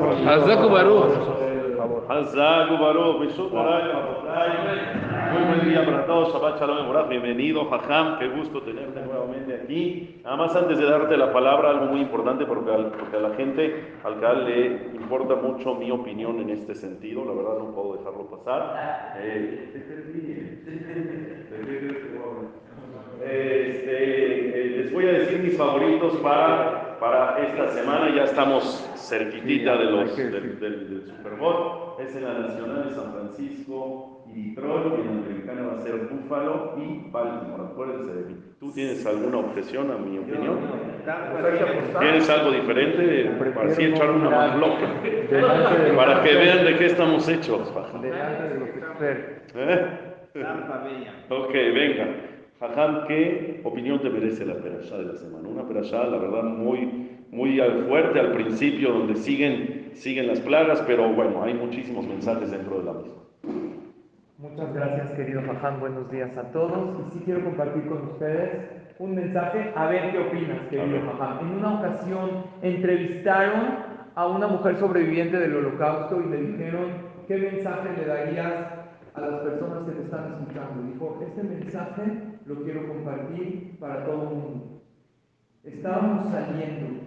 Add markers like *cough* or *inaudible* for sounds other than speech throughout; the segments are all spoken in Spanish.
Hazaku Baruch. Hazaku Baruch, Muy buen día para todos, Shabbat Shalom Morad, bienvenido, Jajam, qué gusto tenerte nuevamente aquí. Nada más antes de darte la palabra, algo muy importante porque, al- porque a la gente, al CAL le importa mucho mi opinión en este sentido, la verdad no puedo dejarlo pasar. Eh, *laughs* Este, eh, les voy a decir mis favoritos para, para esta semana. Ya estamos cerquitita de los, del, del, del Super Bowl. Es en la Nacional de San Francisco y Detroit. Y en la americana va a ser Buffalo y Baltimore. Acuérdense de mí. ¿Tú tienes alguna objeción a mi opinión? ¿Tienes algo diferente? Para así echar una mano loca. Para que vean de qué estamos hechos. Delante de los. ¿Eh? Ok, venga. Jajam, ¿qué opinión te merece la perashá de la semana? Una perashá, la verdad, muy, muy fuerte al principio, donde siguen, siguen las plagas, pero bueno, hay muchísimos mensajes dentro de la misma. Muchas gracias, querido Faján. Buenos días a todos. Y sí quiero compartir con ustedes un mensaje. A ver qué opinas, querido. Faján. En una ocasión entrevistaron a una mujer sobreviviente del holocausto y le dijeron, ¿qué mensaje le darías a las personas que te están escuchando? Dijo, este mensaje lo quiero compartir para todo el mundo. Estábamos saliendo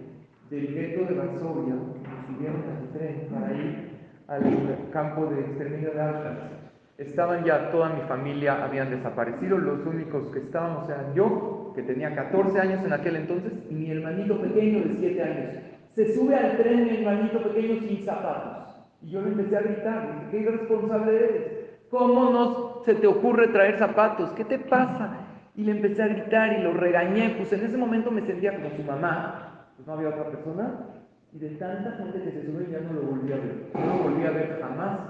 del gueto de Varsovia, nos subieron al tren para ir al campo de exterminio de Auschwitz. Estaban ya, toda mi familia habían desaparecido, los únicos que estábamos eran yo, que tenía 14 años en aquel entonces, y mi hermanito pequeño de 7 años. Se sube al tren mi hermanito pequeño sin zapatos. Y yo le empecé a gritar, ¿qué irresponsable eres? ¿Cómo no se te ocurre traer zapatos? ¿Qué te pasa? Y le empecé a gritar y lo regañé, pues en ese momento me sentía como su mamá, pues no había otra persona, y de tanta gente que se sube ya no lo volví a ver, no lo volví a ver jamás,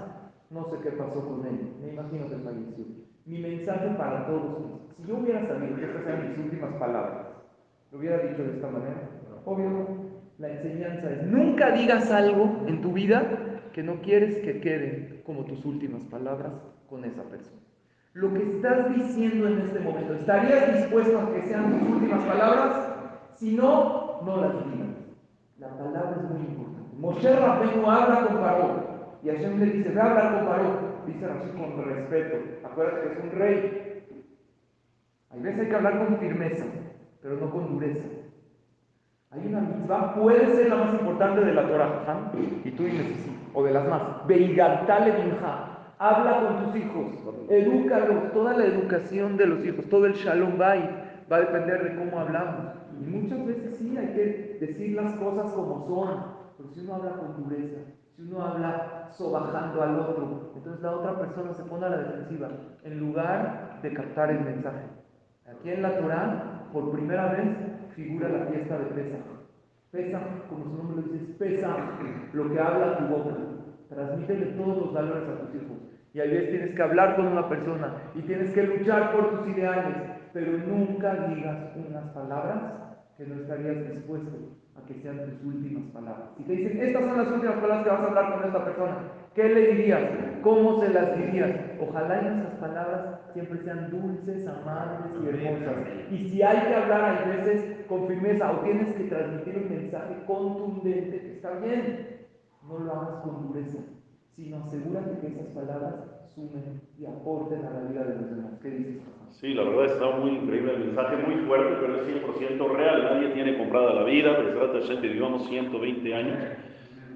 no sé qué pasó con él, me imagino que falleció. Mi mensaje para todos es, si yo hubiera sabido que estas eran mis últimas palabras, lo hubiera dicho de esta manera, obvio la enseñanza es, nunca digas algo en tu vida que no quieres que queden como tus últimas palabras con esa persona. Lo que estás diciendo en este momento, ¿estarías dispuesto a que sean tus últimas palabras? Si no, no las digas. La palabra es muy importante. Moshe Rabbeinu habla con Paró. Y Hashem le dice, ve a hablar con Paró. Dice Rashi con respeto. Acuérdate que es un rey. Hay veces hay que hablar con firmeza, pero no con dureza. Hay una mitzvah, puede ser la más importante de la Torah, ¿ah? y tú dime si sí, o de las más. Veigartale minja. Habla con tus hijos, edúcalos, toda la educación de los hijos, todo el shalom va a depender de cómo hablamos. Y muchas veces sí hay que decir las cosas como son, pero si uno habla con dureza, si uno habla sobajando al otro, entonces la otra persona se pone a la defensiva, en lugar de captar el mensaje. Aquí en la Torah, por primera vez, figura la fiesta de Pesach. Pesach, como su nombre lo dice, es Pesach, lo que habla tu boca. Transmítele todos los valores a tus hijos. Y a veces tienes que hablar con una persona y tienes que luchar por tus ideales, pero nunca digas unas palabras que no estarías dispuesto a que sean tus últimas palabras. Si te dicen, estas son las últimas palabras que vas a hablar con esta persona, ¿qué le dirías? ¿Cómo se las dirías? Ojalá y esas palabras siempre sean dulces, amables y hermosas. Y si hay que hablar, hay veces con firmeza o tienes que transmitir un mensaje contundente, está bien, no lo hagas con dureza, sino asegúrate que esas palabras sumen y aporten a la vida de los demás. ¿Qué dices, papá? Sí, la verdad está muy increíble el mensaje, muy fuerte, pero es 100% real. Nadie tiene comprada la vida, pero trata de gente, vivamos 120 años.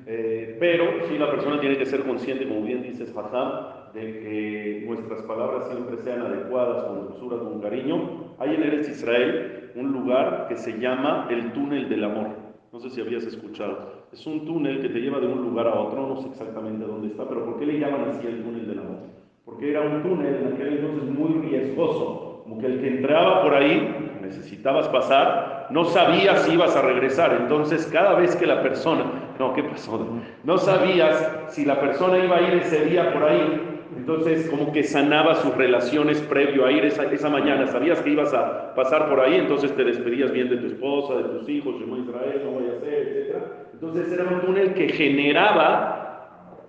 Eh, pero sí la persona tiene que ser consciente, como bien dices, Fajam, de que nuestras palabras siempre sean adecuadas, con dulzura, con cariño. Hay en Eretz Israel un lugar que se llama el túnel del amor. No sé si habías escuchado. Es un túnel que te lleva de un lugar a otro, no sé exactamente dónde está, pero ¿por qué le llaman así el túnel del amor? Porque era un túnel en aquel entonces muy riesgoso, como que el que entraba por ahí, necesitabas pasar, no sabías si ibas a regresar. Entonces, cada vez que la persona, no, ¿qué pasó? No sabías si la persona iba a ir ese día por ahí. Entonces, como que sanaba sus relaciones previo a ir esa, esa mañana. Sabías que ibas a pasar por ahí, entonces te despedías bien de tu esposa, de tus hijos, Shema Israel, no vaya a etc. Entonces, era un túnel que generaba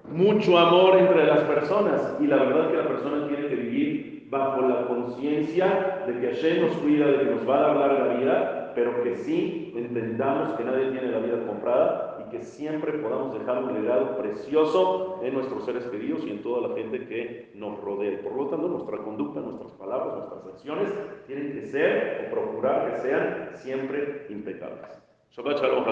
mucho amor entre las personas y la verdad que la persona tiene que vivir bajo la conciencia de que Hashem nos cuida, de que nos va a dar larga vida, pero que sí entendamos que nadie tiene la vida comprada y y que siempre podamos dejar un legado precioso en nuestros seres queridos y en toda la gente que nos rodea. Por lo tanto, nuestra conducta, nuestras palabras, nuestras acciones tienen que ser o procurar que sean siempre impecables. Shabbat Shalom,